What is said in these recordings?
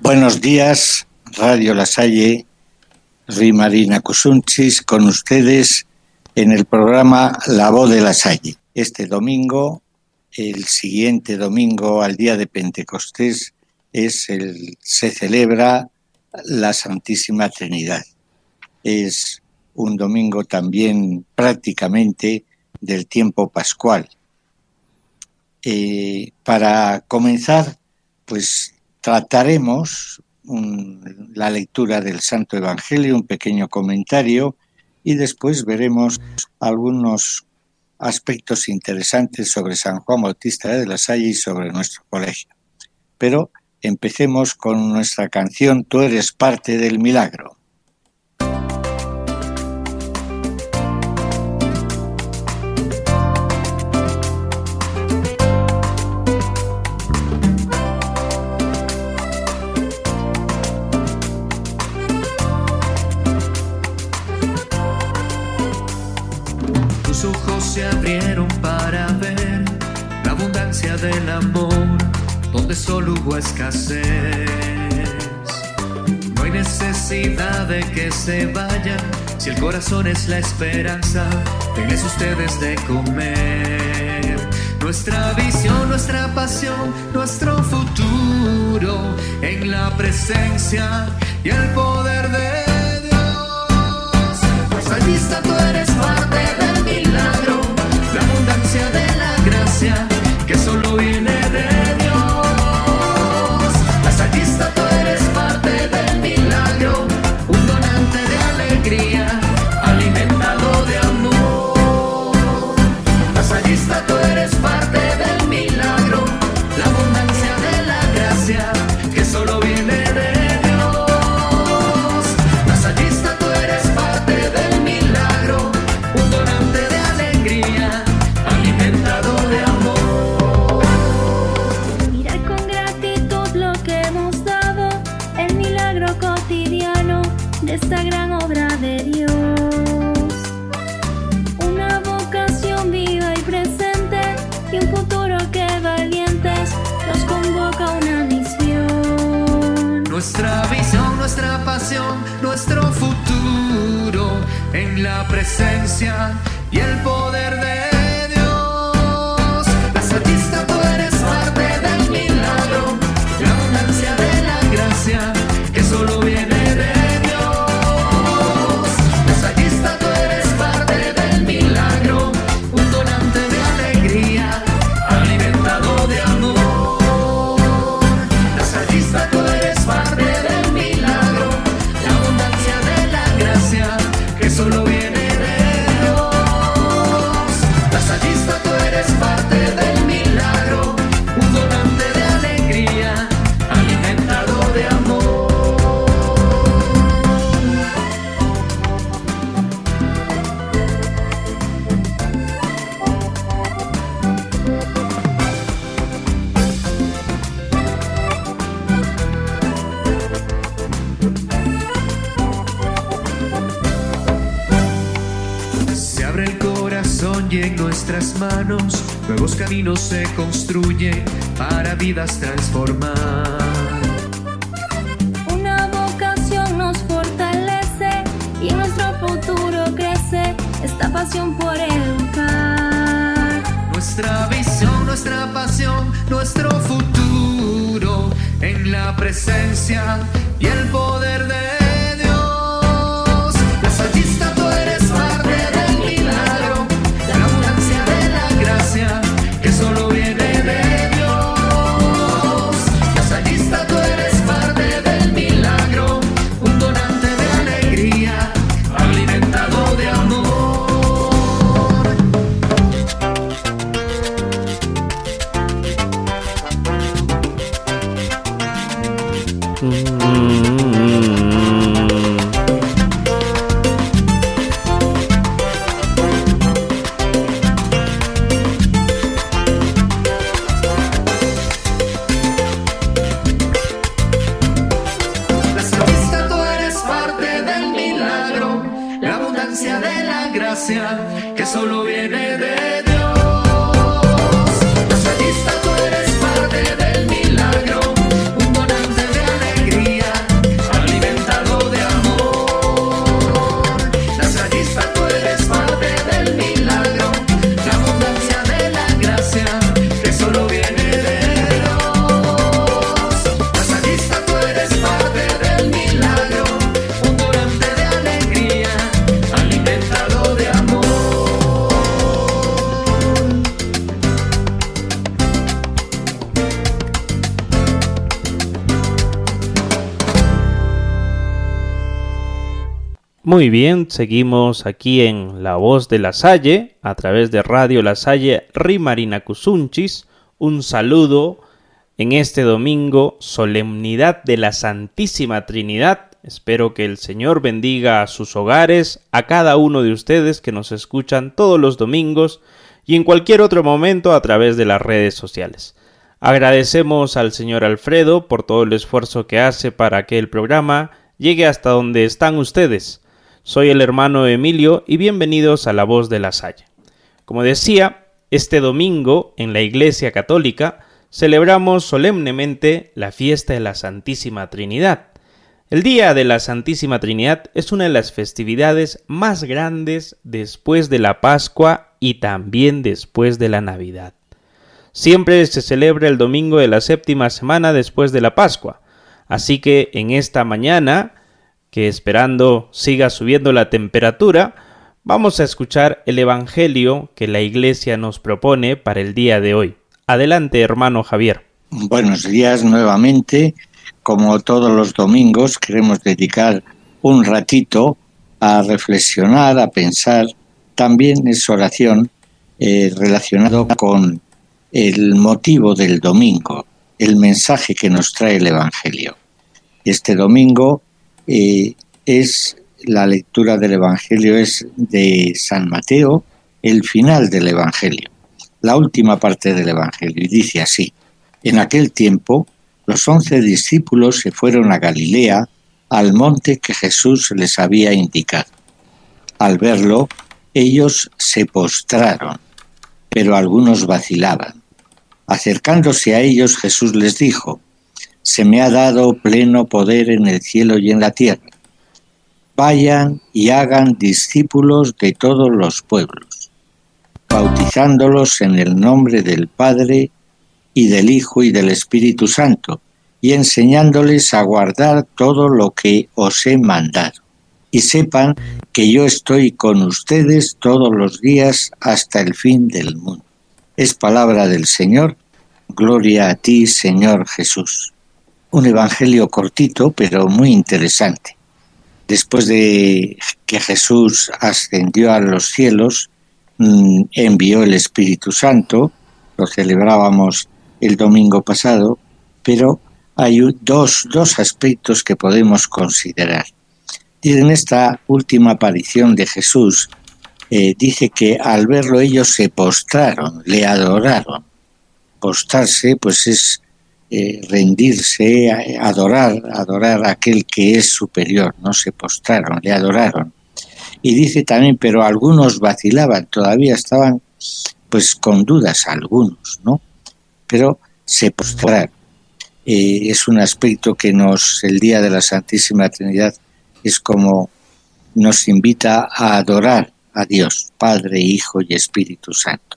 Buenos días, Radio La Salle, Rui Marina Cusunchis, con ustedes en el programa La Voz de La Salle. Este domingo, el siguiente domingo al día de Pentecostés, es el, se celebra la Santísima Trinidad. Es un domingo también prácticamente del tiempo pascual. Eh, para comenzar, pues trataremos la lectura del Santo Evangelio, un pequeño comentario y después veremos algunos aspectos interesantes sobre San Juan Bautista de la Salle y sobre nuestro colegio. Pero empecemos con nuestra canción Tú eres parte del milagro. De que se vayan si el corazón es la esperanza. Tenés ustedes de comer. Nuestra visión, nuestra pasión, nuestro futuro en la presencia y el poder de Dios. Está, tú eres parte del milagro, la abundancia de la gracia que solo viene Visión, nuestra pasión, nuestro futuro en la presencia y el poder de Muy bien, seguimos aquí en La Voz de la Salle, a través de Radio La Salle Rimarina Cusunchis. Un saludo en este domingo, solemnidad de la Santísima Trinidad. Espero que el Señor bendiga a sus hogares, a cada uno de ustedes que nos escuchan todos los domingos y en cualquier otro momento a través de las redes sociales. Agradecemos al señor Alfredo por todo el esfuerzo que hace para que el programa llegue hasta donde están ustedes. Soy el hermano Emilio y bienvenidos a La Voz de la Salle. Como decía, este domingo en la Iglesia Católica celebramos solemnemente la fiesta de la Santísima Trinidad. El Día de la Santísima Trinidad es una de las festividades más grandes después de la Pascua y también después de la Navidad. Siempre se celebra el domingo de la séptima semana después de la Pascua, así que en esta mañana, que esperando siga subiendo la temperatura, vamos a escuchar el Evangelio que la Iglesia nos propone para el día de hoy. Adelante, hermano Javier. Buenos días nuevamente. Como todos los domingos, queremos dedicar un ratito a reflexionar, a pensar. También es oración eh, relacionado con el motivo del domingo, el mensaje que nos trae el Evangelio. Este domingo eh, es la lectura del Evangelio es de San Mateo, el final del Evangelio la última parte del Evangelio y dice así, en aquel tiempo los once discípulos se fueron a Galilea, al monte que Jesús les había indicado. Al verlo, ellos se postraron, pero algunos vacilaban. Acercándose a ellos, Jesús les dijo, Se me ha dado pleno poder en el cielo y en la tierra. Vayan y hagan discípulos de todos los pueblos bautizándolos en el nombre del Padre y del Hijo y del Espíritu Santo, y enseñándoles a guardar todo lo que os he mandado. Y sepan que yo estoy con ustedes todos los días hasta el fin del mundo. Es palabra del Señor. Gloria a ti, Señor Jesús. Un evangelio cortito, pero muy interesante. Después de que Jesús ascendió a los cielos, Mm, envió el Espíritu Santo, lo celebrábamos el domingo pasado, pero hay dos, dos aspectos que podemos considerar. En esta última aparición de Jesús, eh, dice que al verlo ellos se postraron, le adoraron. Postrarse, pues es eh, rendirse, adorar, adorar a aquel que es superior, no se postraron, le adoraron. Y dice también, pero algunos vacilaban, todavía estaban pues con dudas algunos, ¿no? Pero se postraron. Eh, es un aspecto que nos, el Día de la Santísima Trinidad, es como nos invita a adorar a Dios, Padre, Hijo y Espíritu Santo.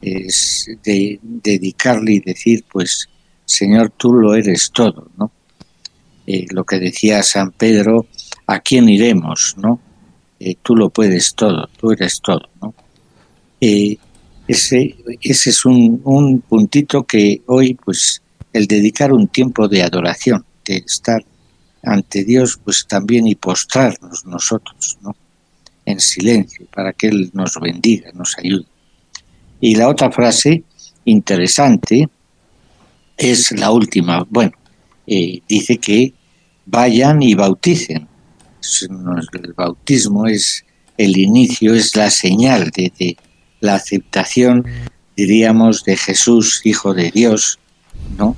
Es de dedicarle y decir, pues, Señor, tú lo eres todo, ¿no? Eh, lo que decía San Pedro, ¿a quién iremos, no? Eh, tú lo puedes todo, tú eres todo. ¿no? Eh, ese, ese es un, un, puntito que hoy, pues, el dedicar un tiempo de adoración, de estar ante Dios, pues también y postrarnos nosotros, ¿no? En silencio, para que Él nos bendiga, nos ayude. Y la otra frase interesante es la última. Bueno, eh, dice que vayan y bauticen el bautismo es el inicio, es la señal de, la aceptación, diríamos, de Jesús, Hijo de Dios, ¿no?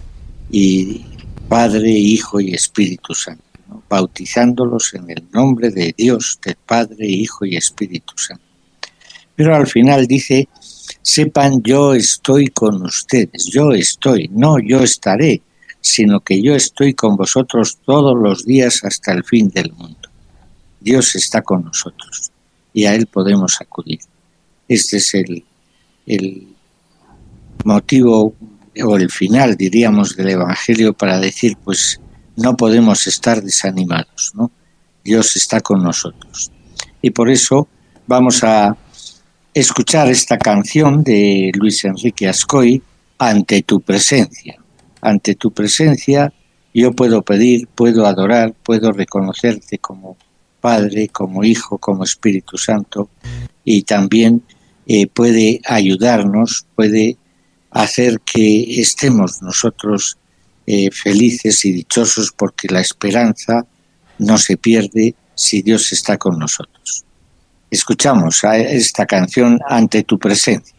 Y Padre, Hijo y Espíritu Santo, bautizándolos en el nombre de Dios, del Padre, Hijo y Espíritu Santo. Pero al final dice, sepan yo estoy con ustedes, yo estoy, no yo estaré, sino que yo estoy con vosotros todos los días hasta el fin del mundo. Dios está con nosotros y a Él podemos acudir. Este es el, el motivo o el final, diríamos, del Evangelio para decir, pues no podemos estar desanimados, ¿no? Dios está con nosotros. Y por eso vamos a escuchar esta canción de Luis Enrique Ascoy, Ante tu presencia. Ante tu presencia yo puedo pedir, puedo adorar, puedo reconocerte como Padre, como Hijo, como Espíritu Santo, y también eh, puede ayudarnos, puede hacer que estemos nosotros eh, felices y dichosos porque la esperanza no se pierde si Dios está con nosotros. Escuchamos a esta canción ante tu presencia.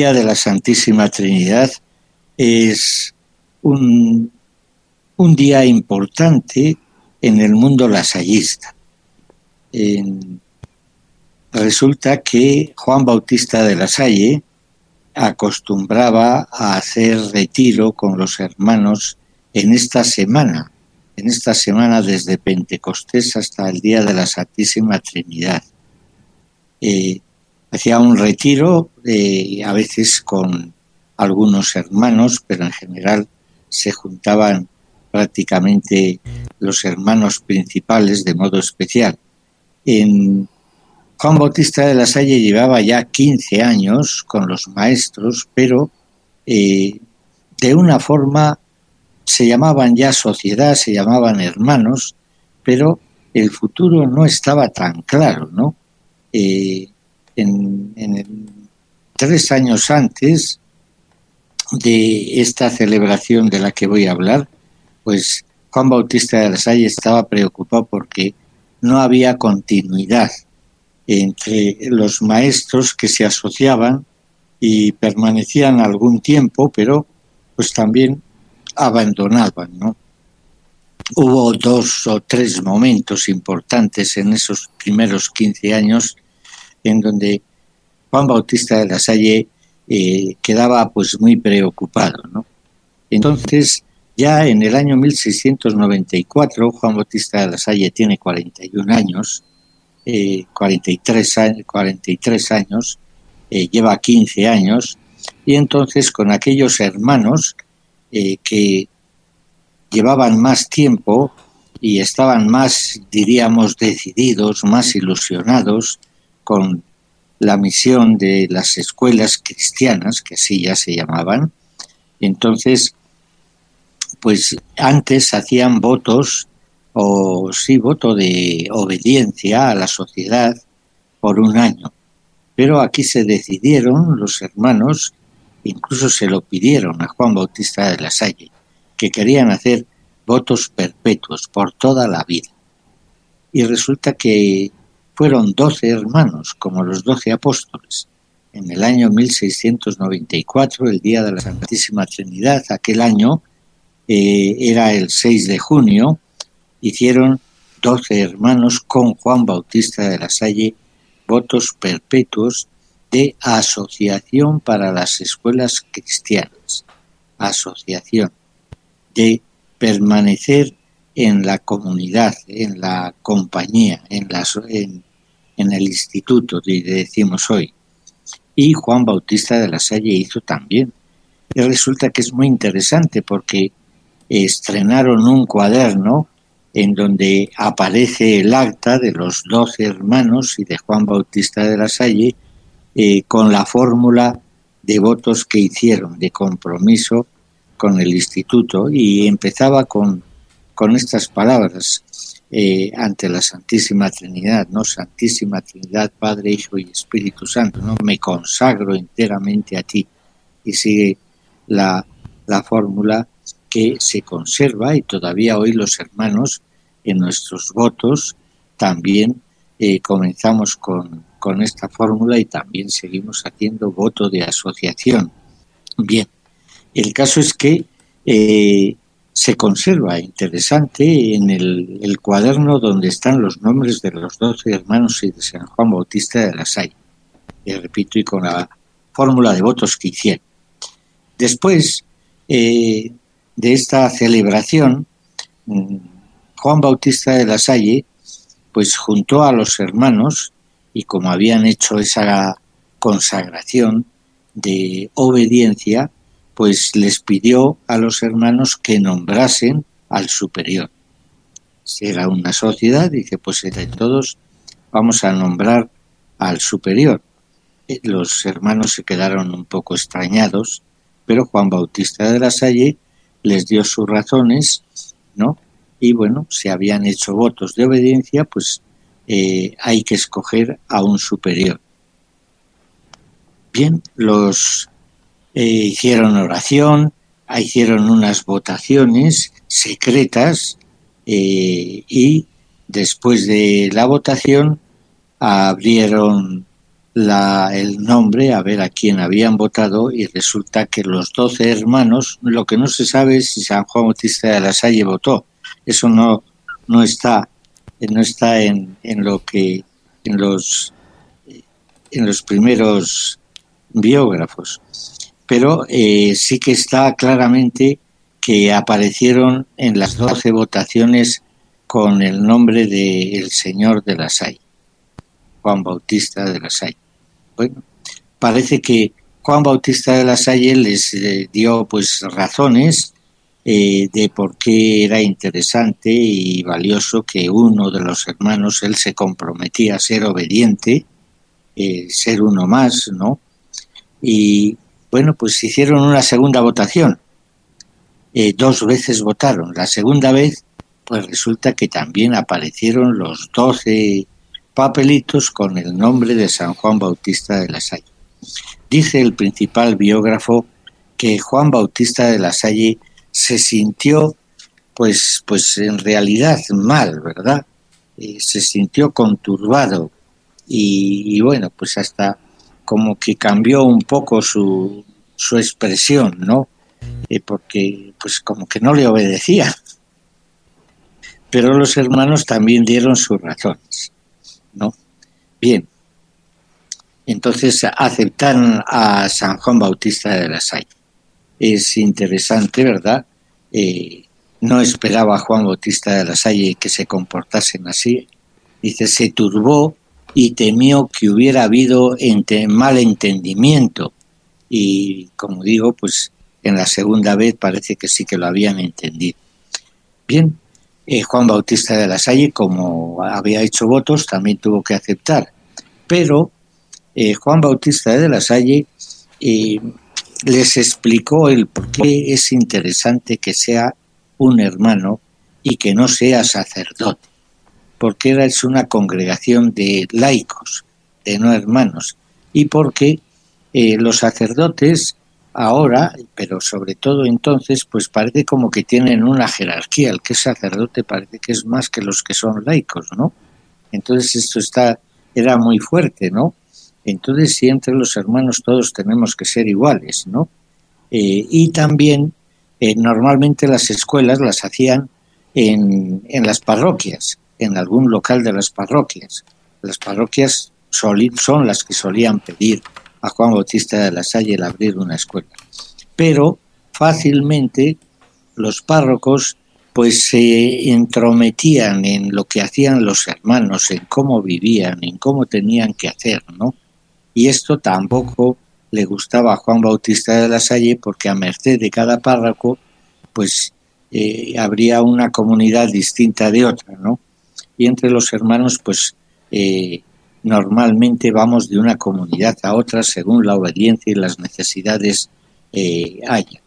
Día de la Santísima Trinidad es un, un día importante en el mundo lasallista. resulta que Juan Bautista de la Salle acostumbraba a hacer retiro con los hermanos en esta semana, en esta semana desde Pentecostés hasta el día de la Santísima Trinidad. Eh, hacía un retiro, eh, a veces con algunos hermanos, pero en general se juntaban prácticamente los hermanos principales de modo especial. En Juan Bautista de la Salle llevaba ya 15 años con los maestros, pero eh, de una forma se llamaban ya sociedad, se llamaban hermanos, pero el futuro no estaba tan claro, ¿no? Eh, en, tres años antes de esta celebración de la que voy a hablar, pues Juan Bautista de la estaba preocupado porque no había continuidad entre los maestros que se asociaban y permanecían algún tiempo, pero pues también abandonaban. Hubo dos o tres momentos importantes en esos primeros 15 años en donde Juan Bautista de la Salle eh, quedaba pues muy preocupado, ¿no? Entonces, ya en el año 1694, Juan Bautista de la Salle tiene 41 años, eh, 43 años, 43 años eh, lleva 15 años, y entonces con aquellos hermanos eh, que llevaban más tiempo y estaban más, diríamos, decididos, más ilusionados con la misión de las escuelas cristianas, que así ya se llamaban. Entonces, pues antes hacían votos, o sí, voto de obediencia a la sociedad por un año. Pero aquí se decidieron los hermanos, incluso se lo pidieron a Juan Bautista de la Salle, que querían hacer votos perpetuos por toda la vida. Y resulta que fueron doce hermanos, como los doce apóstoles. En el año 1694, el día de la Santísima Trinidad, aquel año eh, era el 6 de junio, hicieron doce hermanos con Juan Bautista de la Salle votos perpetuos de asociación para las escuelas cristianas, asociación de permanecer en la comunidad, en la compañía, en, el instituto, decimos hoy. Y Juan Bautista de la Salle hizo también. Y resulta que es muy interesante porque estrenaron un cuaderno en donde aparece el acta de los doce hermanos y de Juan Bautista de la Salle eh, con la fórmula de votos que hicieron, de compromiso con el instituto, y empezaba con, con estas palabras. Eh, ante la Santísima Trinidad, ¿no? Santísima Trinidad, Padre, Hijo y Espíritu Santo, ¿no? Me consagro enteramente a ti. Y sigue la, la fórmula que se conserva y todavía hoy los hermanos en nuestros votos también eh, comenzamos con, con esta fórmula y también seguimos haciendo voto de asociación. Bien, el caso es que eh, se conserva interesante en el, cuaderno donde están los nombres de los doce hermanos y de San Juan Bautista de la Salle. Y repito, y con la fórmula de votos que hicieron. Después eh, de esta celebración, mm, Juan Bautista de la Salle, pues juntó a los hermanos y como habían hecho esa consagración de obediencia, pues les pidió a los hermanos que nombrasen al superior. Si era una sociedad, dice, pues todos vamos a nombrar al superior. Eh, los hermanos se quedaron un poco extrañados, pero Juan Bautista de la Salle les dio sus razones, ¿no? Y bueno, si habían hecho votos de obediencia, pues eh, hay que escoger a un superior. Bien, los eh, hicieron oración, hicieron unas votaciones secretas eh, y después de la votación abrieron la, el nombre, a ver a quién habían votado, y resulta que los doce hermanos, lo que no se sabe es si San Juan Bautista de la Salle votó. Eso no, no está, no está en, en lo que en los en los primeros biógrafos. Pero eh, sí que está claramente que aparecieron en las doce votaciones con el nombre de el Señor de la Salle, Juan Bautista de la Salle. Bueno, parece que Juan Bautista de la Salle les eh, dio pues razones eh, de por qué era interesante y valioso que uno de los hermanos, él se comprometía a ser obediente, eh, ser uno más, ¿no? Y bueno, pues hicieron una segunda votación. dos veces votaron. La segunda vez pues resulta que también aparecieron los doce papelitos con el nombre de San Juan Bautista de la Salle. Dice el principal biógrafo que Juan Bautista de la Salle se sintió, pues, pues en realidad mal, ¿verdad? Eh, se sintió conturbado y, bueno, pues hasta como que cambió un poco su, su expresión, ¿no? Eh, porque pues como que no le obedecía pero los hermanos también dieron sus razones, ¿no? Bien, entonces aceptaron a San Juan Bautista de la Salle. Es interesante, ¿verdad? Eh, no esperaba a Juan Bautista de la Salle que se comportasen así. Dice, se turbó y temió que hubiera habido mal entendimiento. Y como digo, pues en la segunda vez parece que sí que lo habían entendido. Bien, eh, Juan Bautista de la Salle, como había hecho votos, también tuvo que aceptar. Pero eh, Juan Bautista de la Salle eh, les explicó el por qué es interesante que sea un hermano y que no sea sacerdote, porque era es una congregación de laicos, de no hermanos, y porque los sacerdotes ahora, pero sobre todo entonces, pues parece como que tienen una jerarquía. El que es sacerdote parece que es más que los que son laicos, ¿no? Entonces esto está, era muy fuerte, ¿no? Entonces si entre los hermanos todos tenemos que ser iguales, ¿no? Eh, y también eh, normalmente las escuelas las hacían en, en las parroquias, en algún local de las parroquias. Las parroquias son las que solían pedir a Juan Bautista de la Salle el abrir una escuela. Pero fácilmente los párrocos pues se entrometían en lo que hacían los hermanos, en cómo vivían, en cómo tenían que hacer, ¿no? Y esto tampoco le gustaba a Juan Bautista de la Salle porque a merced de cada párroco pues eh, habría una comunidad distinta de otra, ¿no? Y entre los hermanos pues eh, normalmente vamos de una comunidad a otra según la obediencia y las necesidades eh, haya.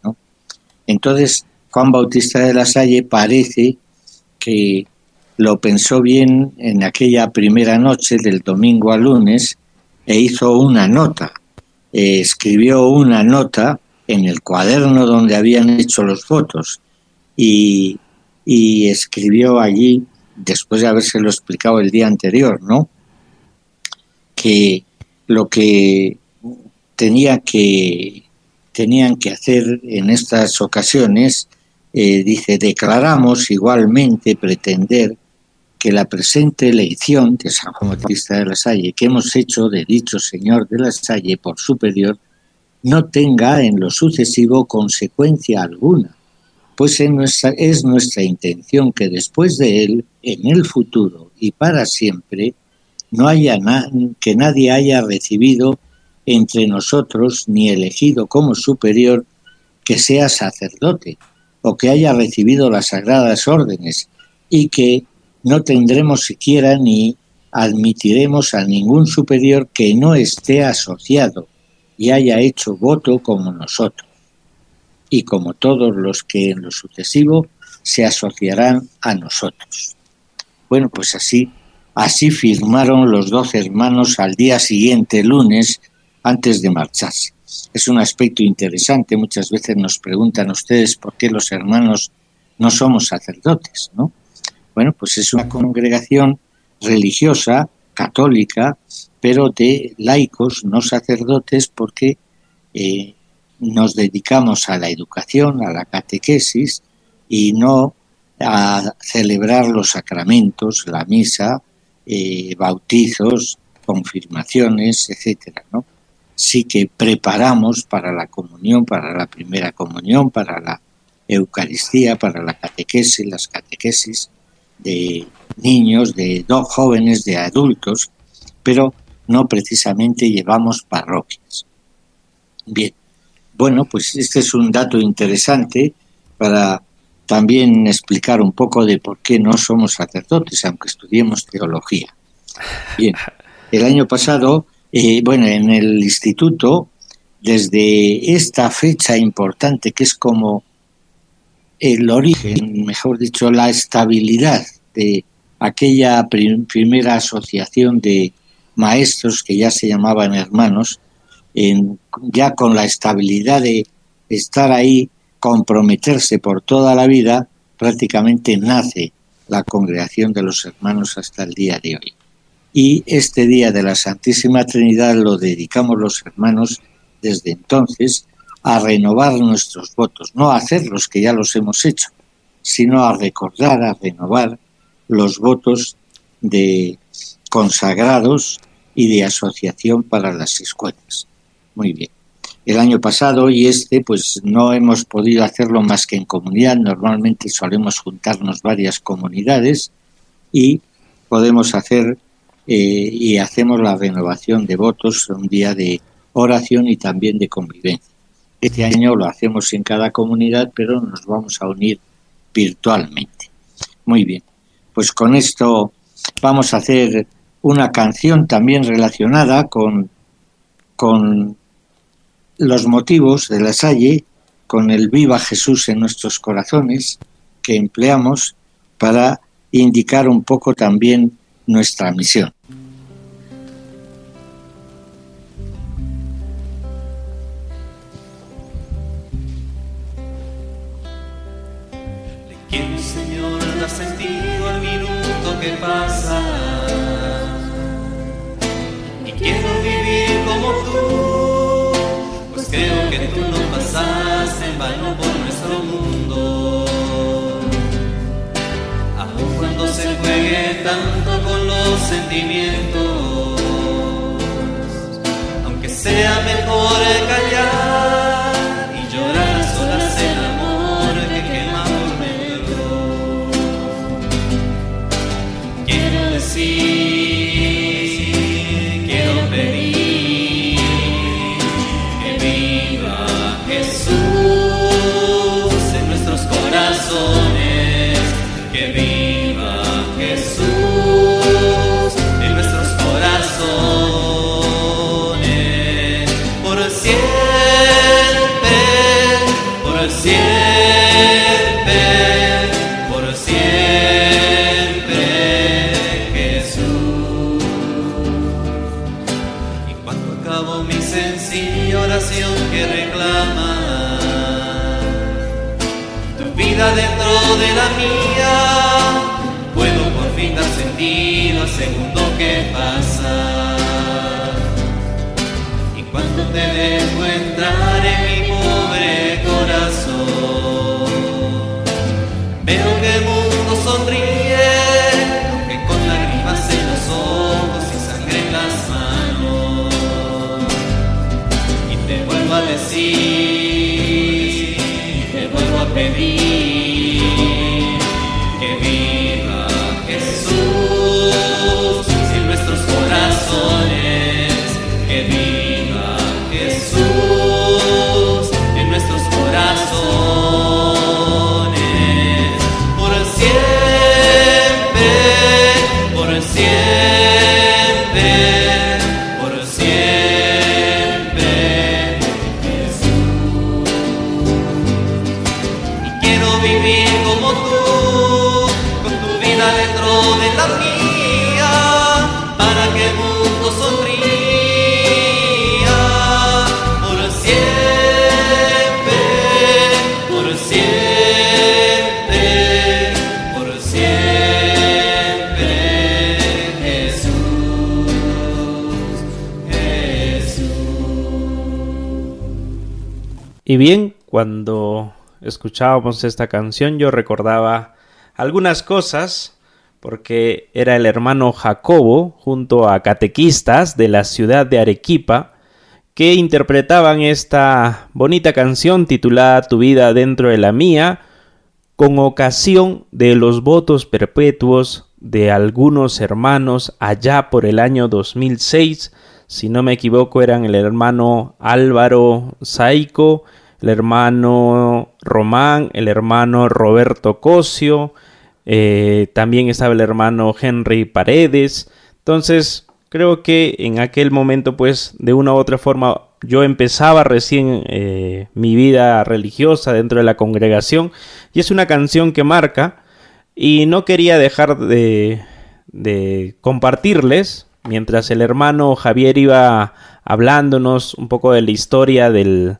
Entonces, Juan Bautista de la Salle parece que lo pensó bien en aquella primera noche del domingo al lunes e hizo una nota, eh, escribió una nota en el cuaderno donde habían hecho los votos y, y escribió allí, después de habérselo explicado el día anterior, ¿no? que lo que tenía que tenían que hacer en estas ocasiones, eh, dice, declaramos igualmente pretender que la presente elección de San Juan Bautista de la Salle que hemos hecho de dicho señor de la Salle por superior no tenga en lo sucesivo consecuencia alguna, pues es nuestra intención que después de él, en el futuro y para siempre, no haya que nadie haya recibido entre nosotros ni elegido como superior que sea sacerdote o que haya recibido las sagradas órdenes y que no tendremos siquiera ni admitiremos a ningún superior que no esté asociado y haya hecho voto como nosotros y como todos los que en lo sucesivo se asociarán a nosotros. Bueno, pues así Así firmaron los doce hermanos al día siguiente, lunes, antes de marcharse. Es un aspecto interesante. Muchas veces nos preguntan ustedes por qué los hermanos no somos sacerdotes, ¿no? Bueno, pues es una congregación religiosa, católica, pero de laicos, no sacerdotes, porque eh, nos dedicamos a la educación, a la catequesis y no a celebrar los sacramentos, la misa, eh, bautizos, confirmaciones, etcétera, ¿no? Sí que preparamos para la comunión, para la primera comunión, para la Eucaristía, para la catequesis, las catequesis de niños, de dos jóvenes, de adultos, pero no precisamente llevamos parroquias. Bien, bueno, pues este es un dato interesante para también explicar un poco de por qué no somos sacerdotes, aunque estudiemos teología. Bien, el año pasado, eh, bueno, en el instituto, desde esta fecha importante que es como el origen, mejor dicho, la estabilidad de aquella primera asociación de maestros que ya se llamaban hermanos, en, ya con la estabilidad de estar ahí, comprometerse por toda la vida, prácticamente nace la congregación de los hermanos hasta el día de hoy. Y este día de la Santísima Trinidad lo dedicamos los hermanos desde entonces a renovar nuestros votos, no a hacer los que ya los hemos hecho, sino a recordar, a renovar los votos de consagrados y de asociación para las escuelas. Muy bien. El año pasado y este, pues no hemos podido hacerlo más que en comunidad. Normalmente solemos juntarnos varias comunidades y podemos hacer eh, y hacemos la renovación de votos un día de oración y también de convivencia. Este año lo hacemos en cada comunidad, pero nos vamos a unir virtualmente. Muy bien, pues con esto vamos a hacer una canción también relacionada con, con los motivos de la Salle, con el Viva Jesús en nuestros corazones, que empleamos para indicar un poco también nuestra misión. ¿Quién, Señor, da sentido al minuto que pasa? Y quiero vano por nuestro mundo. Aun cuando se juegue tanto con los sentimientos, aunque sea mejor callar que pasa. Y bien, cuando escuchábamos esta canción yo recordaba algunas cosas porque era el hermano Jacobo junto a catequistas de la ciudad de Arequipa que interpretaban esta bonita canción titulada Tu vida dentro de la mía con ocasión de los votos perpetuos de algunos hermanos allá por el año 2006 si no me equivoco eran el hermano Álvaro Saico el hermano Román, el hermano Roberto Cosio, eh, también estaba el hermano Henry Paredes. Entonces, creo que en aquel momento, pues, de una u otra forma, yo empezaba recién eh, mi vida religiosa dentro de la congregación y es una canción que marca y no quería dejar de, de compartirles mientras el hermano Javier iba hablándonos un poco de la historia del,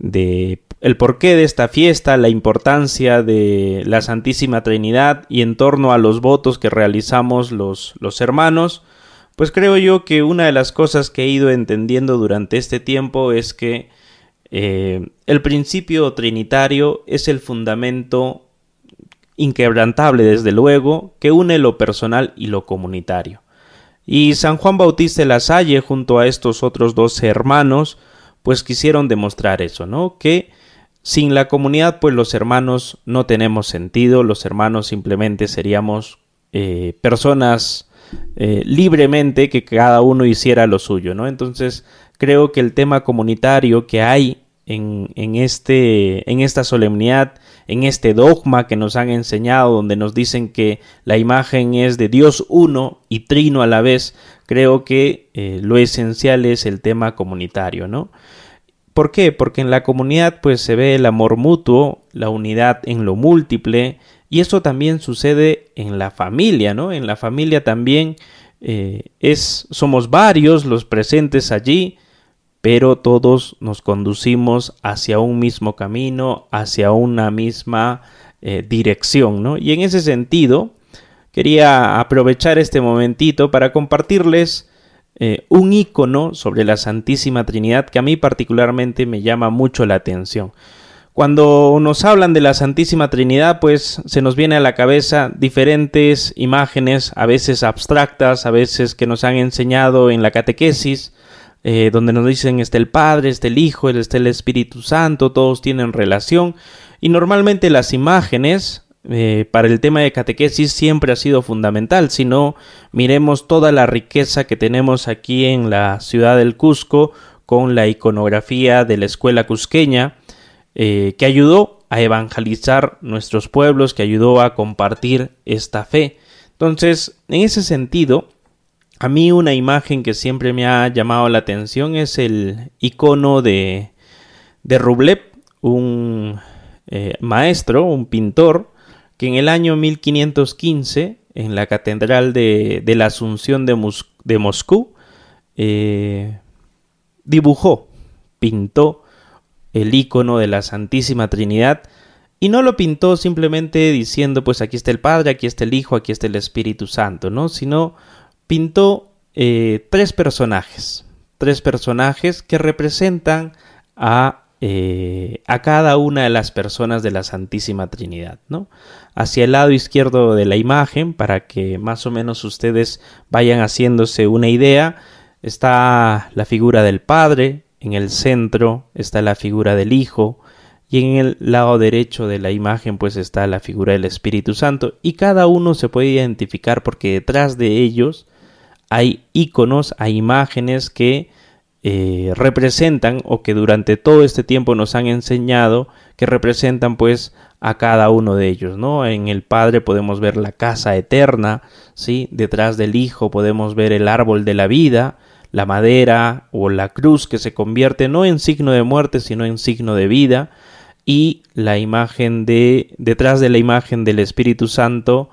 de el porqué de esta fiesta, la importancia de la Santísima Trinidad y en torno a los votos que realizamos los, los hermanos, pues creo yo que una de las cosas que he ido entendiendo durante este tiempo es que eh, el principio trinitario es el fundamento inquebrantable, desde luego, que une lo personal y lo comunitario. Y San Juan Bautista de la Salle, junto a estos otros dos hermanos, pues quisieron demostrar eso, ¿no? Que sin la comunidad, pues los hermanos no tenemos sentido, los hermanos simplemente seríamos eh, personas eh, libremente que cada uno hiciera lo suyo, ¿no? Entonces creo que el tema comunitario que hay en, en, este, en esta solemnidad, en este dogma que nos han enseñado, donde nos dicen que la imagen es de Dios uno y trino a la vez, creo que eh, lo esencial es el tema comunitario, ¿no? ¿Por qué? Porque en la comunidad pues se ve el amor mutuo, la unidad en lo múltiple y eso también sucede en la familia, ¿no? En la familia también eh, es somos varios los presentes allí, pero todos nos conducimos hacia un mismo camino, hacia una misma eh, dirección, ¿no? Y en ese sentido quería aprovechar este momentito para compartirles eh, un icono sobre la Santísima Trinidad que a mí particularmente me llama mucho la atención. Cuando nos hablan de la Santísima Trinidad, pues se nos viene a la cabeza diferentes imágenes, a veces abstractas, a veces que nos han enseñado en la catequesis, eh, donde nos dicen está el Padre, está el Hijo, está el Espíritu Santo, todos tienen relación. Y normalmente las imágenes eh, para el tema de catequesis siempre ha sido fundamental, si no miremos toda la riqueza que tenemos aquí en la ciudad del Cusco con la iconografía de la escuela cusqueña eh, que ayudó a evangelizar nuestros pueblos, que ayudó a compartir esta fe. Entonces, en ese sentido, a mí una imagen que siempre me ha llamado la atención es el icono de, Rublev, un eh, maestro, un pintor, que en el año 1515, en la Catedral de, la Asunción de, de Moscú, eh, dibujó, pintó el icono de la Santísima Trinidad y no lo pintó simplemente diciendo pues aquí está el Padre, aquí está el Hijo, aquí está el Espíritu Santo, ¿no? Sino pintó eh, tres personajes, tres personajes que representan a eh, a cada una de las personas de la Santísima Trinidad, ¿no? Hacia el lado izquierdo de la imagen, para que más o menos ustedes vayan haciéndose una idea, está la figura del Padre, en el centro está la figura del Hijo, y en el lado derecho de la imagen pues está la figura del Espíritu Santo, y cada uno se puede identificar porque detrás de ellos hay iconos, hay imágenes que eh, representan o que durante todo este tiempo nos han enseñado que representan pues a cada uno de ellos, ¿no? En el Padre podemos ver la casa eterna, ¿sí? Detrás del Hijo podemos ver el árbol de la vida, la madera o la cruz que se convierte no en signo de muerte, sino en signo de vida, y la imagen de, detrás de la imagen del Espíritu Santo,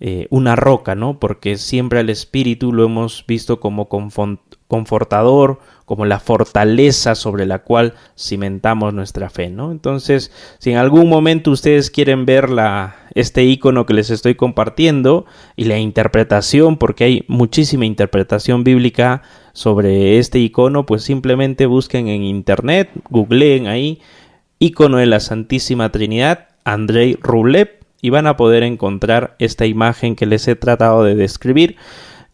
eh, una roca, ¿no? Porque siempre al Espíritu lo hemos visto como confortador, como la fortaleza sobre la cual cimentamos nuestra fe, ¿no? Entonces, si en algún momento ustedes quieren ver este icono que les estoy compartiendo y la interpretación, porque hay muchísima interpretación bíblica sobre este icono, pues simplemente busquen en internet, googleen ahí icono de la Santísima Trinidad, Andrei Rublev, y van a poder encontrar esta imagen que les he tratado de describir.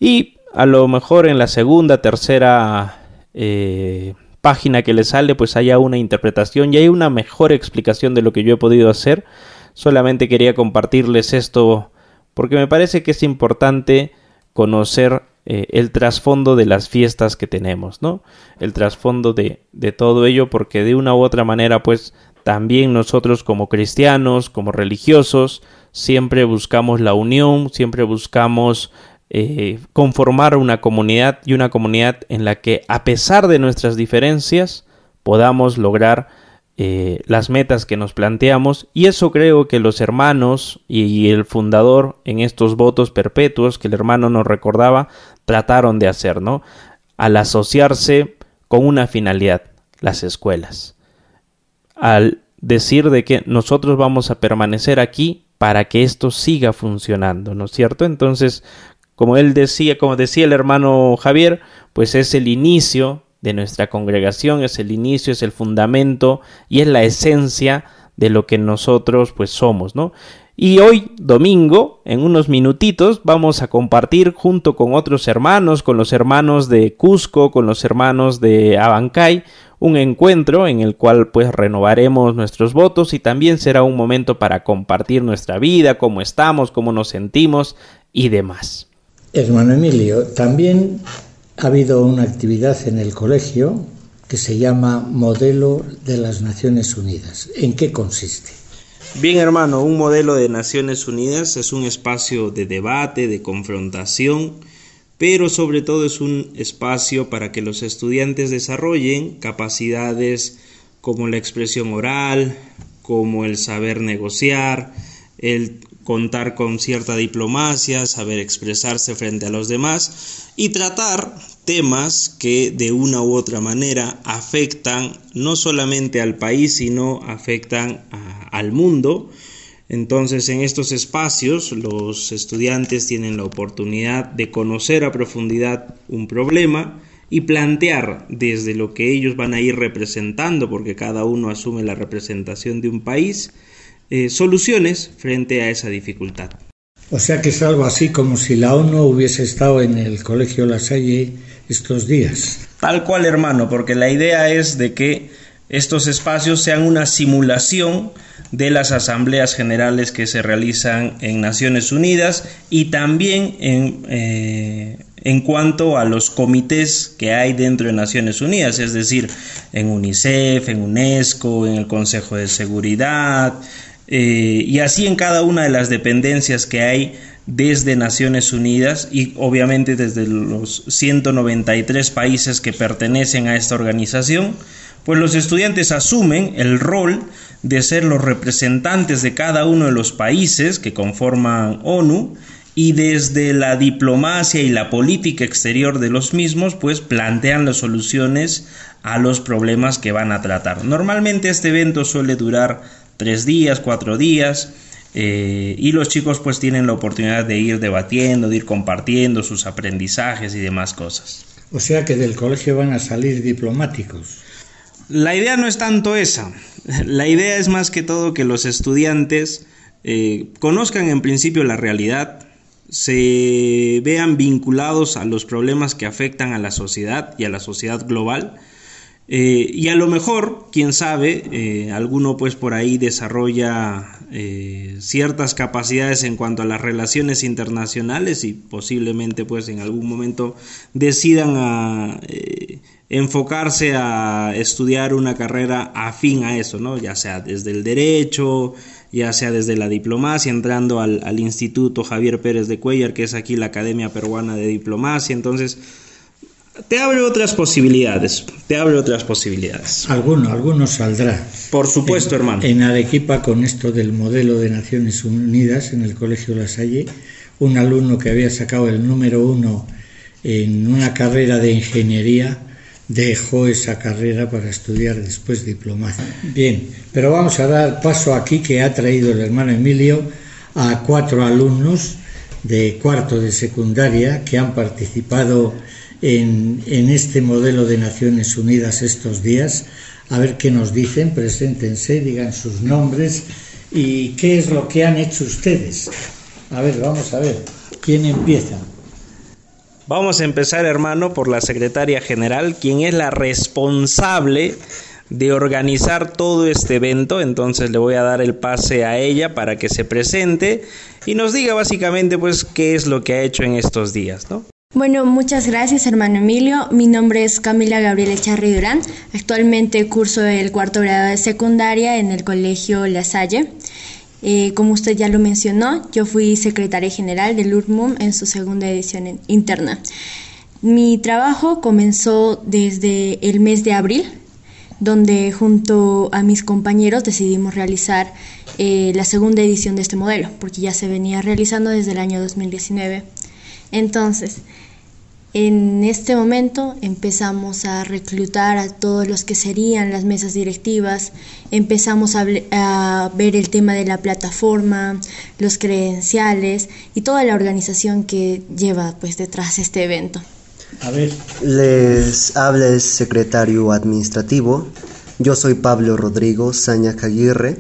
Y a lo mejor en la segunda, tercera eh, página que les sale, pues haya una interpretación y hay una mejor explicación de lo que yo he podido hacer. Solamente quería compartirles esto porque me parece que es importante conocer eh, el trasfondo de las fiestas que tenemos, ¿no? El trasfondo de, de todo ello, porque de una u otra manera, pues también nosotros como cristianos, como religiosos, siempre buscamos la unión, siempre buscamos eh, conformar una comunidad y una comunidad en la que a pesar de nuestras diferencias podamos lograr eh, las metas que nos planteamos y eso creo que los hermanos y el fundador en estos votos perpetuos que el hermano nos recordaba trataron de hacer, ¿no? Al asociarse con una finalidad, las escuelas. Al decir de que nosotros vamos a permanecer aquí para que esto siga funcionando, ¿no es cierto? Entonces, como él decía, como decía el hermano Javier, pues es el inicio de nuestra congregación, es el inicio, es el fundamento y es la esencia de lo que nosotros pues somos, ¿no? Y hoy, domingo, en unos minutitos, vamos a compartir junto con otros hermanos, con los hermanos de Cusco, con los hermanos de Abancay, un encuentro en el cual pues renovaremos nuestros votos y también será un momento para compartir nuestra vida, cómo estamos, cómo nos sentimos y demás. Hermano Emilio, también ha habido una actividad en el colegio que se llama Modelo de las Naciones Unidas. ¿En qué consiste? Bien hermano, un modelo de Naciones Unidas es un espacio de debate, de confrontación, pero sobre todo es un espacio para que los estudiantes desarrollen capacidades como la expresión oral, como el saber negociar, el contar con cierta diplomacia, saber expresarse frente a los demás y tratar temas que de una u otra manera afectan no solamente al país, sino afectan al mundo. Entonces, en estos espacios los estudiantes tienen la oportunidad de conocer a profundidad un problema y plantear desde lo que ellos van a ir representando, porque cada uno asume la representación de un país, eh, soluciones frente a esa dificultad. O sea que es algo así como si la ONU hubiese estado en el Colegio La Salle estos días. Tal cual, hermano, porque la idea es de que estos espacios sean una simulación de las asambleas generales que se realizan en Naciones Unidas y también en, eh, en cuanto a los comités que hay dentro de Naciones Unidas, es decir, en UNICEF, en UNESCO, en el Consejo de Seguridad, eh, y así en cada una de las dependencias que hay desde Naciones Unidas y obviamente desde los 193 países que pertenecen a esta organización, pues los estudiantes asumen el rol de ser los representantes de cada uno de los países que conforman ONU y desde la diplomacia y la política exterior de los mismos, pues plantean las soluciones a los problemas que van a tratar. Normalmente este evento suele durar tres días, cuatro días, eh, y los chicos pues tienen la oportunidad de ir debatiendo, de ir compartiendo sus aprendizajes y demás cosas. O sea que del colegio van a salir diplomáticos. La idea no es tanto esa, la idea es más que todo que los estudiantes eh, conozcan en principio la realidad, se vean vinculados a los problemas que afectan a la sociedad y a la sociedad global, eh, y a lo mejor, quién sabe, eh, alguno pues por ahí desarrolla eh, ciertas capacidades en cuanto a las relaciones internacionales y posiblemente pues en algún momento decidan a enfocarse a estudiar una carrera afín a eso, ¿no? Ya sea desde el derecho, ya sea desde la diplomacia, entrando al, al Instituto Javier Pérez de Cuellar, que es aquí la Academia Peruana de Diplomacia, entonces te abre otras posibilidades, te abre otras posibilidades. Alguno, alguno saldrá. Por supuesto, hermano. En Arequipa, con esto del modelo de Naciones Unidas en el Colegio La Salle, un alumno que había sacado el número uno en una carrera de ingeniería, dejó esa carrera para estudiar después diplomacia. Bien, pero vamos a dar paso aquí que ha traído el hermano Emilio a cuatro alumnos de cuarto de secundaria que han participado en, este modelo de Naciones Unidas estos días. a ver qué nos dicen, preséntense, digan sus nombres y qué es lo que han hecho ustedes. A ver, vamos a ver, ¿quién empieza? Vamos a empezar, hermano, por la secretaria general, quien es la responsable de organizar todo este evento. Entonces le voy a dar el pase a ella para que se presente y nos diga básicamente pues qué es lo que ha hecho en estos días, ¿no? Bueno, muchas gracias hermano Emilio. Mi nombre es Camila Gabriela Charri Durán. Actualmente curso el cuarto grado de secundaria en el Colegio La Salle. Eh, como usted ya lo mencionó, yo fui secretaria general del URMUM en su segunda edición interna. Mi trabajo comenzó desde el mes de abril, donde junto a mis compañeros decidimos realizar eh, la segunda edición de este modelo, porque ya se venía realizando desde el año 2019. Entonces, en este momento empezamos a reclutar a todos los que serían las mesas directivas, empezamos a, ver el tema de la plataforma, los credenciales y toda la organización que lleva pues detrás este evento. A ver. Les habla el secretario administrativo. Yo soy Pablo Rodrigo Saña Aguirre.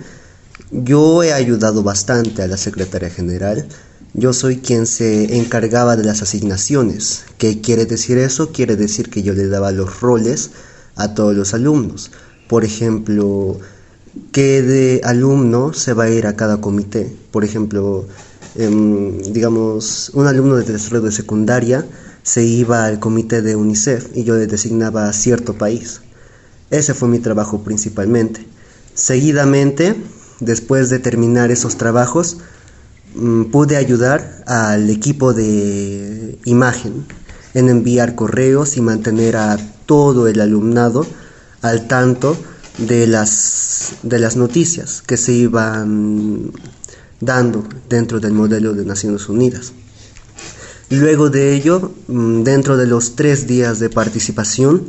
Yo he ayudado bastante a la secretaria general yo soy quien se encargaba de las asignaciones. ¿Qué quiere decir eso? Quiere decir que yo le daba los roles a todos los alumnos. Por ejemplo, qué de alumno se va a ir a cada comité. Por ejemplo, em, digamos, un alumno de tercero de secundaria se iba al comité de UNICEF y yo le designaba a cierto país. Ese fue mi trabajo principalmente. Seguidamente, después de terminar esos trabajos, pude ayudar al equipo de imagen en enviar correos y mantener a todo el alumnado al tanto de las, de las noticias que se iban dando dentro del modelo de Naciones Unidas. Luego de ello, mm, dentro de los tres días de participación,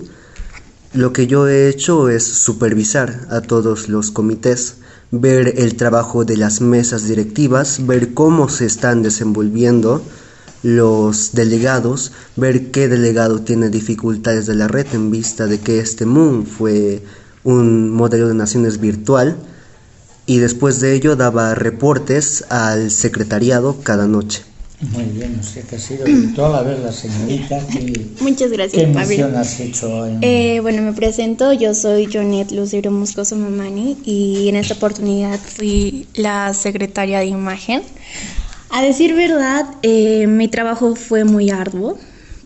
lo que yo he hecho es supervisar a todos los comités ver el trabajo de las mesas directivas, ver cómo se están desenvolviendo los delegados, ver qué delegado tiene dificultades de la red en vista de que este MOON fue un modelo de naciones virtual y después de ello daba reportes al secretariado cada noche. Muy bien, o sea que ha sido virtual. A ver, la señorita. Muchas gracias, ¿Qué misión has hecho? Eh, bueno, me presento. Yo soy Jonet Lucero Muscoso Mamani y en esta oportunidad fui la secretaria de imagen. A decir verdad, eh, mi trabajo fue muy arduo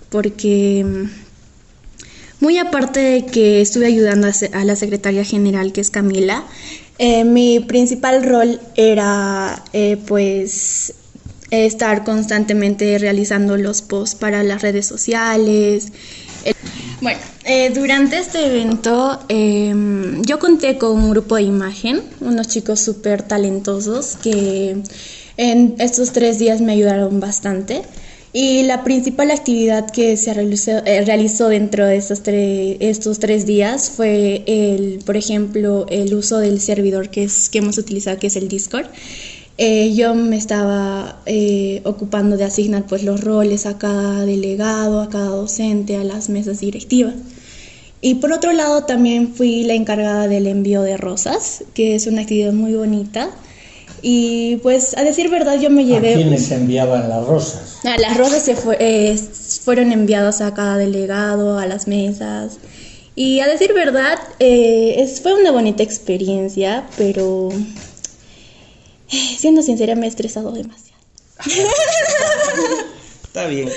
porque. Muy aparte de que estuve ayudando a la secretaria general, que es Camila, eh, mi principal rol era pues estar constantemente realizando los posts para las redes sociales. Bueno, eh, durante este evento em, yo conté con un grupo de imagen, unos chicos súper talentosos que en estos tres días me ayudaron bastante. Y la principal actividad que se realizó, eh, realizó dentro de estos, estos tres días fue, el, por ejemplo, el uso del servidor que, es, que hemos utilizado, que es el Discord. Eh, yo me estaba eh, ocupando de asignar pues los roles a cada delegado, a cada docente, a las mesas directivas. Y por otro lado también fui la encargada del envío de rosas, que es una actividad muy bonita. Y pues a decir verdad yo me llevé... ¿A quiénes enviaban las rosas? Ah, las rosas se eh, fueron enviadas a cada delegado, a las mesas. Y a decir verdad, fue una bonita experiencia, pero Siendo sincera, me he estresado demasiado. Está bien.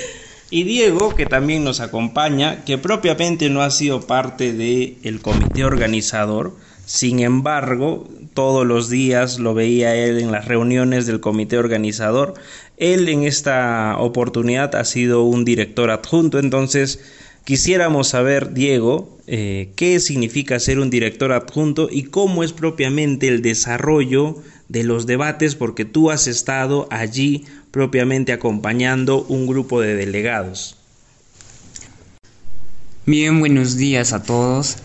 Y Diego, que también nos acompaña, que propiamente no ha sido parte del comité organizador, sin embargo, todos los días lo veía él en las reuniones del comité organizador. Él en esta oportunidad ha sido un director adjunto, entonces quisiéramos saber, Diego, eh, qué significa ser un director adjunto y cómo es propiamente el desarrollo de los debates porque tú has estado allí propiamente acompañando un grupo de delegados. Bien, buenos días a todos.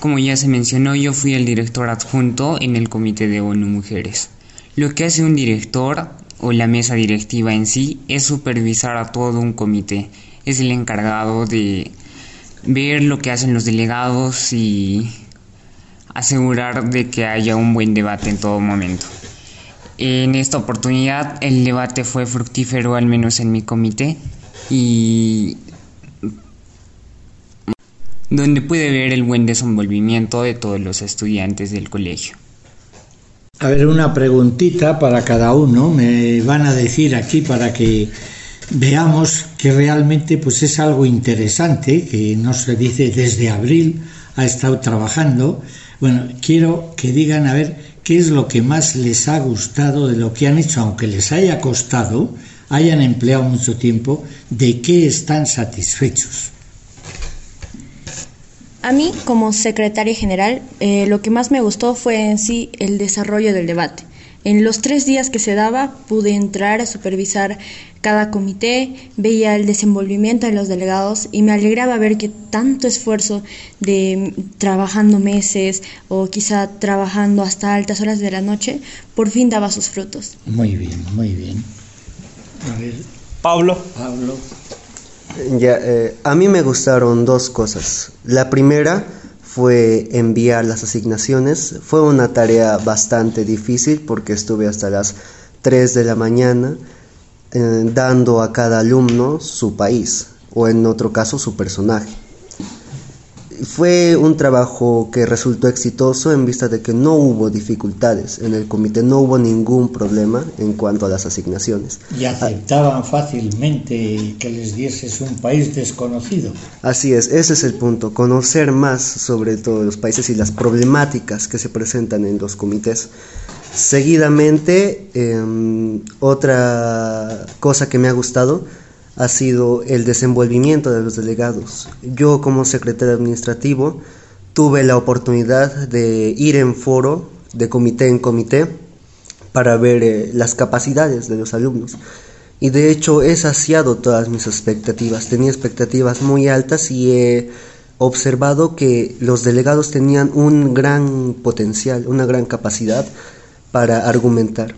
Como ya se mencionó, yo fui el director adjunto en el Comité de ONU Mujeres. Lo que hace un director o la mesa directiva en sí es supervisar a todo un comité. Es el encargado de ver lo que hacen los delegados y asegurar de que haya un buen debate en todo momento. En esta oportunidad el debate fue fructífero al menos en mi comité y donde pude ver el buen desenvolvimiento de todos los estudiantes del colegio. A ver, una preguntita para cada uno. Me van a decir aquí para que veamos que realmente pues es algo interesante, que no se dice desde abril ha estado trabajando. Bueno, quiero que digan a ver qué es lo que más les ha gustado de lo que han hecho, aunque les haya costado, hayan empleado mucho tiempo, de qué están satisfechos. A mí, como secretaria general, eh, lo que más me gustó fue en sí el desarrollo del debate. En los tres días que se daba, pude entrar a supervisar cada comité, veía el desenvolvimiento de los delegados y me alegraba ver que tanto esfuerzo de trabajando meses o quizá trabajando hasta altas horas de la noche, por fin daba sus frutos. Muy bien, muy bien. A ver. Pablo. Pablo. Ya, eh, a mí me gustaron dos cosas. La primera fue enviar las asignaciones. Fue una tarea bastante difícil porque estuve hasta las 3 de la mañana eh, dando a cada alumno su país o en otro caso su personaje. Fue un trabajo que resultó exitoso en vista de que no hubo dificultades en el comité, no hubo ningún problema en cuanto a las asignaciones. Y aceptaban fácilmente que les dieses un país desconocido. Así es, ese es el punto, conocer más sobre todos los países y las problemáticas que se presentan en los comités. Seguidamente, em, otra cosa que me ha gustado ha sido el desenvolvimiento de los delegados. Yo como secretario administrativo tuve la oportunidad de ir en foro, de comité en comité, para ver eh, las capacidades de los alumnos. Y de hecho he saciado todas mis expectativas, tenía expectativas muy altas y he observado que los delegados tenían un gran potencial, una gran capacidad para argumentar.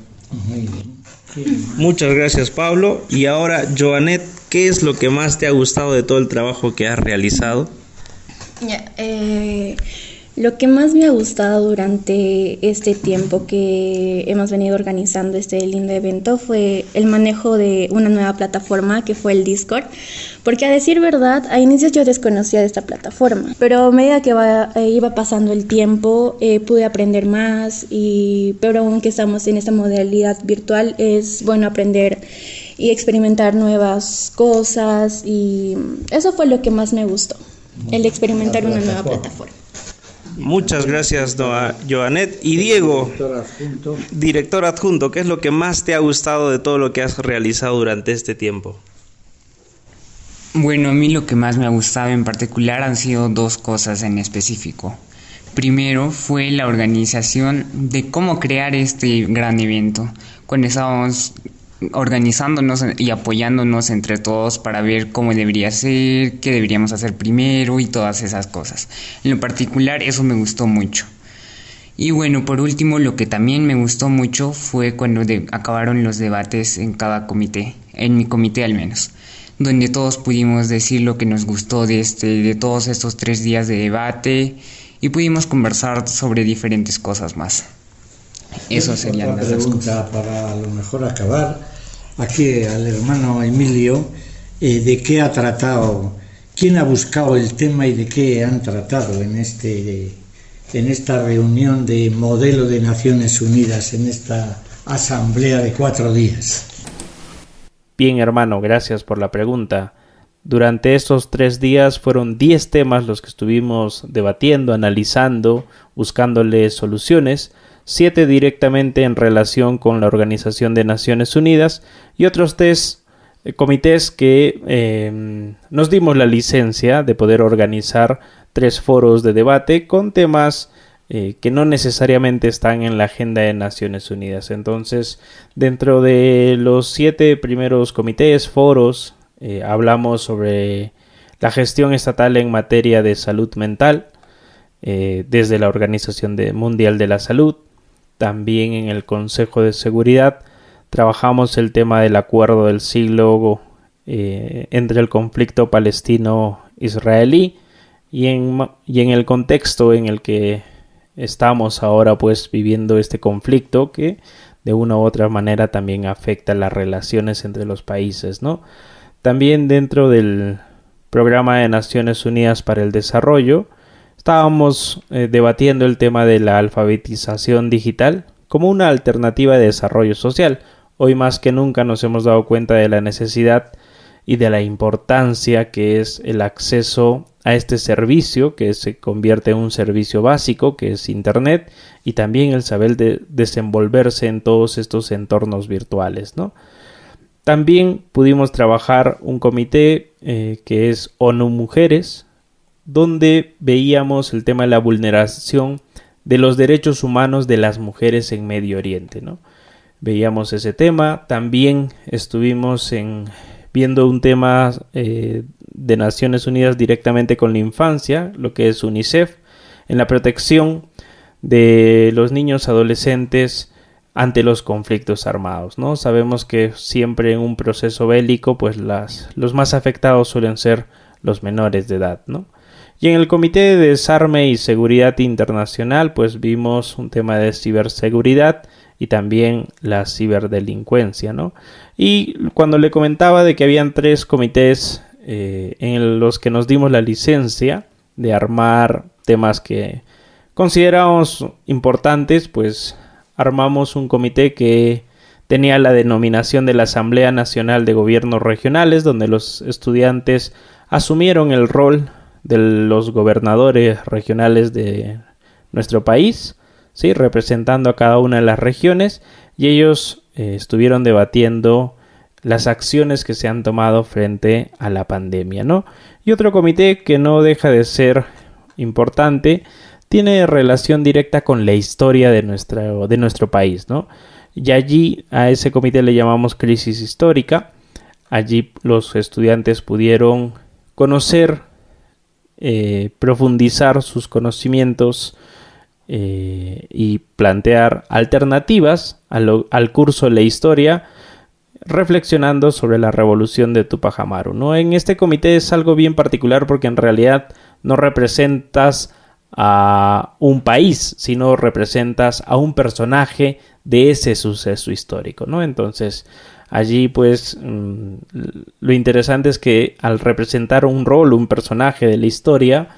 Muchas gracias Pablo. Y ahora, Joanet, ¿qué es lo que más te ha gustado de todo el trabajo que has realizado? Eh, lo que más me ha gustado durante este tiempo que hemos venido organizando este lindo evento fue el manejo de una nueva plataforma que fue el Discord, porque a decir verdad, a inicios yo desconocía de esta plataforma, pero a medida que eh, iba pasando el tiempo eh, pude aprender más y pero aunque estamos en esta modalidad virtual es bueno aprender y experimentar nuevas cosas y eso fue lo que más me gustó, el experimentar una nueva plataforma. Muchas gracias, Joanet. Y Diego, director adjunto. ¿qué es lo que más te ha gustado de todo lo que has realizado durante este tiempo? Bueno, a mí lo que más me ha gustado en particular han sido dos cosas en específico. Primero fue la organización de cómo crear este gran evento. Cuando estábamos organizándonos y apoyándonos entre todos para ver cómo debería ser, qué deberíamos hacer primero y todas esas cosas. En lo particular eso me gustó mucho. Y bueno, por último, lo que también me gustó mucho fue cuando acabaron los debates en cada comité, en mi comité al menos, donde todos pudimos decir lo que nos gustó de, este, de todos estos tres días de debate y pudimos conversar sobre diferentes cosas más. Eso sería la pregunta para a lo mejor acabar. Aquí al hermano Emilio, eh, ¿de qué ha tratado? ¿Quién ha buscado el tema y de qué han tratado en este en esta reunión de modelo de Naciones Unidas, en esta asamblea de cuatro días? Bien, hermano, gracias por la pregunta. Durante estos tres días fueron diez temas los que estuvimos debatiendo, analizando, buscándole soluciones siete directamente en relación con la Organización de Naciones Unidas y otros tres eh, comités que em, nos dimos la licencia de poder organizar tres foros de debate con temas eh, que no necesariamente están en la agenda de Naciones Unidas. Entonces, dentro de los siete primeros comités, foros, eh, hablamos sobre la gestión estatal en materia de salud mental, desde la Organización Mundial de la Salud, también en el Consejo de Seguridad trabajamos el tema del acuerdo del siglo eh, entre el conflicto palestino-israelí y en, y en el contexto en el que estamos ahora pues viviendo este conflicto que de una u otra manera también afecta las relaciones entre los países, ¿no? También dentro del programa de Naciones Unidas para el Desarrollo estábamos eh, debatiendo el tema de la alfabetización digital como una alternativa de desarrollo social. Hoy más que nunca nos hemos dado cuenta de la necesidad y de la importancia que es el acceso a este servicio que se convierte en un servicio básico que es Internet y también el saber de desenvolverse en todos estos entornos virtuales. ¿no? También pudimos trabajar un comité eh, que es ONU Mujeres, donde veíamos el tema de la vulneración de los derechos humanos de las mujeres en Medio Oriente. ¿no? Veíamos ese tema, también estuvimos en viendo un tema eh, de Naciones Unidas directamente con la infancia, lo que es UNICEF, en la protección de los niños adolescentes ante los conflictos armados, ¿no? Sabemos que siempre en un proceso bélico, pues las, los más afectados suelen ser los menores de edad, ¿no? Y en el Comité de Desarme y Seguridad Internacional, pues vimos un tema de ciberseguridad y también la ciberdelincuencia, ¿no? Y cuando le comentaba de que habían tres comités eh, en los que nos dimos la licencia de armar temas que consideramos importantes, pues armamos un comité que tenía la denominación de la Asamblea Nacional de Gobiernos Regionales, donde los estudiantes asumieron el rol de los gobernadores regionales de nuestro país, ¿sí? representando a cada una de las regiones, y ellos eh, estuvieron debatiendo las acciones que se han tomado frente a la pandemia, ¿no? Y otro comité que no deja de ser importante tiene relación directa con la historia de, de nuestro país, ¿no? Y allí a ese comité le llamamos crisis histórica. Allí los estudiantes pudieron conocer, eh, profundizar sus conocimientos eh, y plantear alternativas al, curso de la historia reflexionando sobre la revolución de Tupac Amaru. ¿no? En este comité es algo bien particular porque en realidad no representas a un país, sino representas a un personaje de ese suceso histórico, ¿no? Entonces, allí pues mm, lo interesante es que al representar un rol, un personaje de la historia,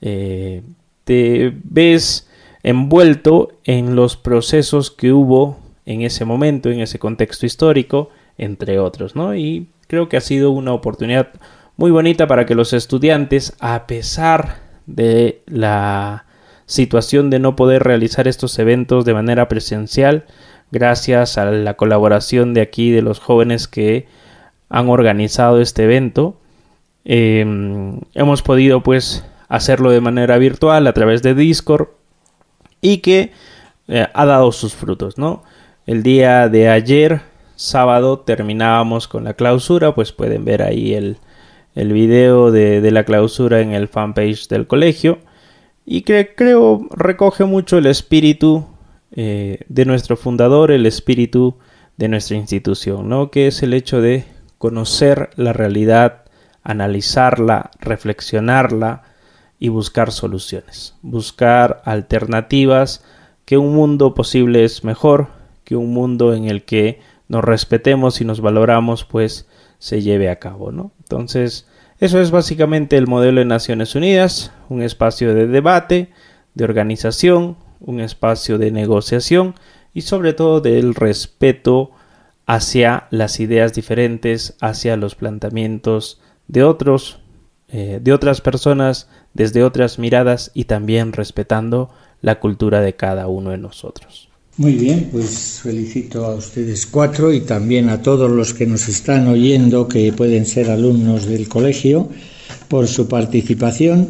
eh, te ves envuelto en los procesos que hubo en ese momento, en ese contexto histórico, entre otros, ¿no? Y creo que ha sido una oportunidad muy bonita para que los estudiantes, a pesar de la situación de no poder realizar estos eventos de manera presencial, gracias a la colaboración de aquí de los jóvenes que han organizado este evento, em, hemos podido pues hacerlo de manera virtual a través de Discord y que eh, ha dado sus frutos, ¿no? El día de ayer, sábado, terminábamos con la clausura, pues pueden ver ahí el, el video de, la clausura en el fanpage del colegio y que creo recoge mucho el espíritu eh, de nuestro fundador, el espíritu de nuestra institución, ¿no? Que es el hecho de conocer la realidad, analizarla, reflexionarla, y buscar soluciones, buscar alternativas, que un mundo posible es mejor, que un mundo en el que nos respetemos y nos valoramos pues se lleve a cabo, ¿no? Entonces, eso es básicamente el modelo de Naciones Unidas, un espacio de debate, de organización, un espacio de negociación y sobre todo del respeto hacia las ideas diferentes, hacia los planteamientos de otros, eh, de otras personas, desde otras miradas y también respetando la cultura de cada uno de nosotros. Muy bien, pues felicito a ustedes cuatro y también a todos los que nos están oyendo, que pueden ser alumnos del colegio, por su participación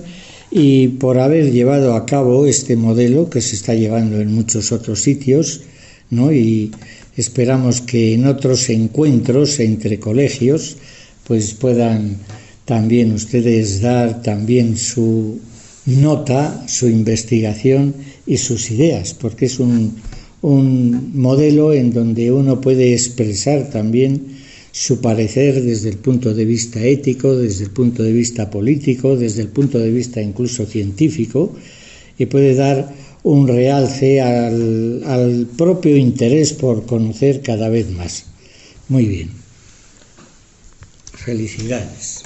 y por haber llevado a cabo este modelo que se está llevando en muchos otros sitios, ¿no? Y esperamos que en otros encuentros entre colegios pues puedan también ustedes dar también su nota, su investigación y sus ideas, porque es un, un modelo en donde uno puede expresar también su parecer desde el punto de vista ético, desde el punto de vista político, desde el punto de vista incluso científico, y puede dar un realce al, propio interés por conocer cada vez más. Muy bien. Felicidades.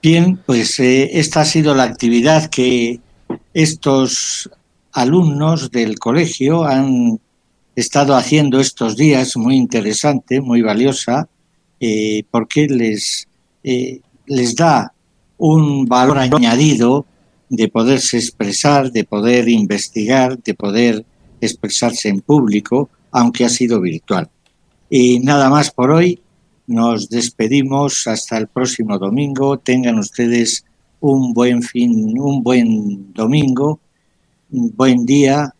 Bien, pues eh, esta ha sido la actividad que estos alumnos del colegio han estado haciendo estos días, muy interesante, muy valiosa, eh, porque les, eh, les da un valor añadido de poderse expresar, de poder investigar, de poder expresarse en público, aunque ha sido virtual. Y nada más por hoy. Nos despedimos hasta el próximo domingo. Tengan ustedes un buen fin, un buen domingo, un buen día,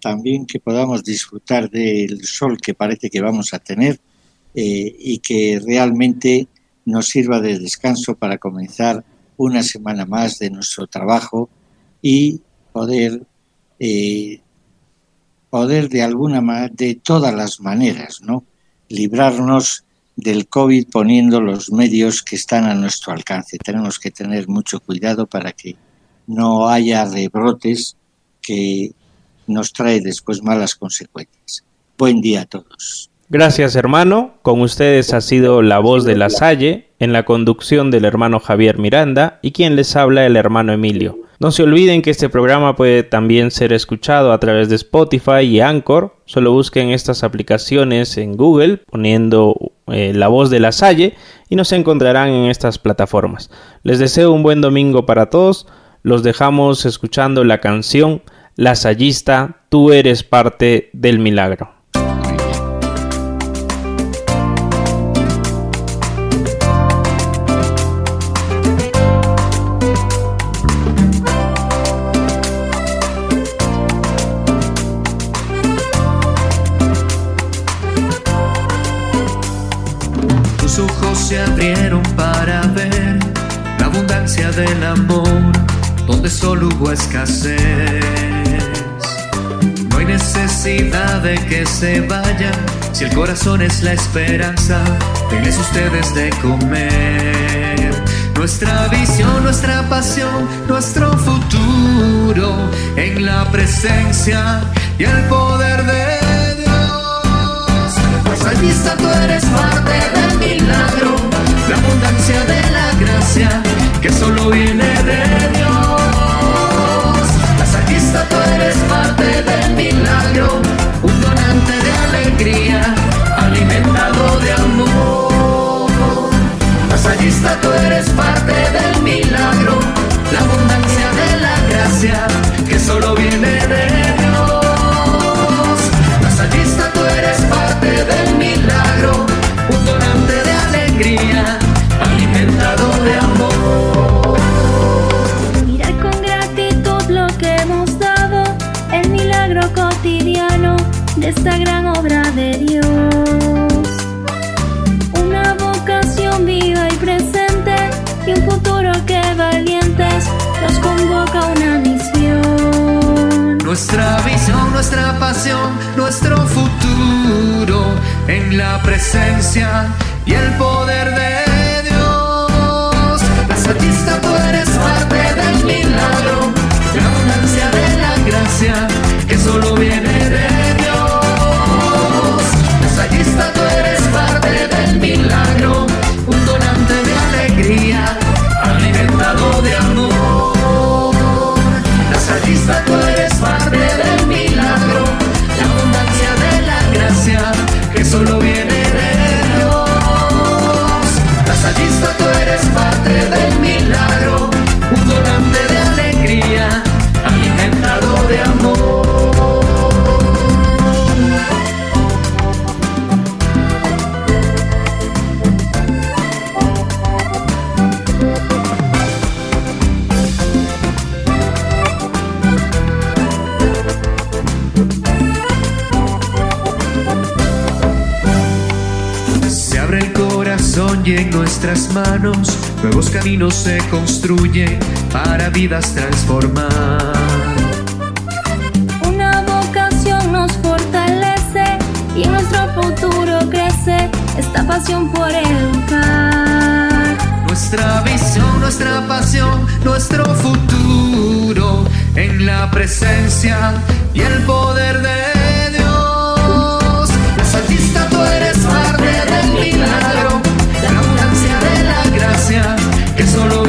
también que podamos disfrutar del sol que parece que vamos a tener eh, y que realmente nos sirva de descanso para comenzar una semana más de nuestro trabajo y poder eh, poder de alguna de todas las maneras, ¿no? librarnos del COVID poniendo los medios que están a nuestro alcance. Tenemos que tener mucho cuidado para que no haya rebrotes que nos trae después malas consecuencias. Buen día a todos. Gracias hermano, con ustedes ha sido la voz de la Salle, en la conducción del hermano Javier Miranda y quien les habla el hermano Emilio. No se olviden que este programa puede también ser escuchado a través de Spotify y Anchor. Solo busquen estas aplicaciones en Google poniendo eh, la voz de la Salle y nos encontrarán en estas plataformas. Les deseo un buen domingo para todos. Los dejamos escuchando la canción La Sallista, tú eres parte del milagro. Solo hubo escasez. No hay necesidad de que se vayan, si el corazón es la esperanza, denles ustedes de comer. Nuestra visión, nuestra pasión, nuestro futuro en la presencia y el poder de Dios. Salvista, tú eres parte del milagro, la abundancia de la gracia que solo viene de nuestro futuro en la presencia y el poder de Dios. La satista tú eres parte del milagro, la abundancia de la gracia y en nuestras manos nuevos caminos se construyen para vidas transformar. Una vocación nos fortalece y en nuestro futuro crece esta pasión por educar. Nuestra visión, nuestra pasión, nuestro futuro en la presencia y el poder de solo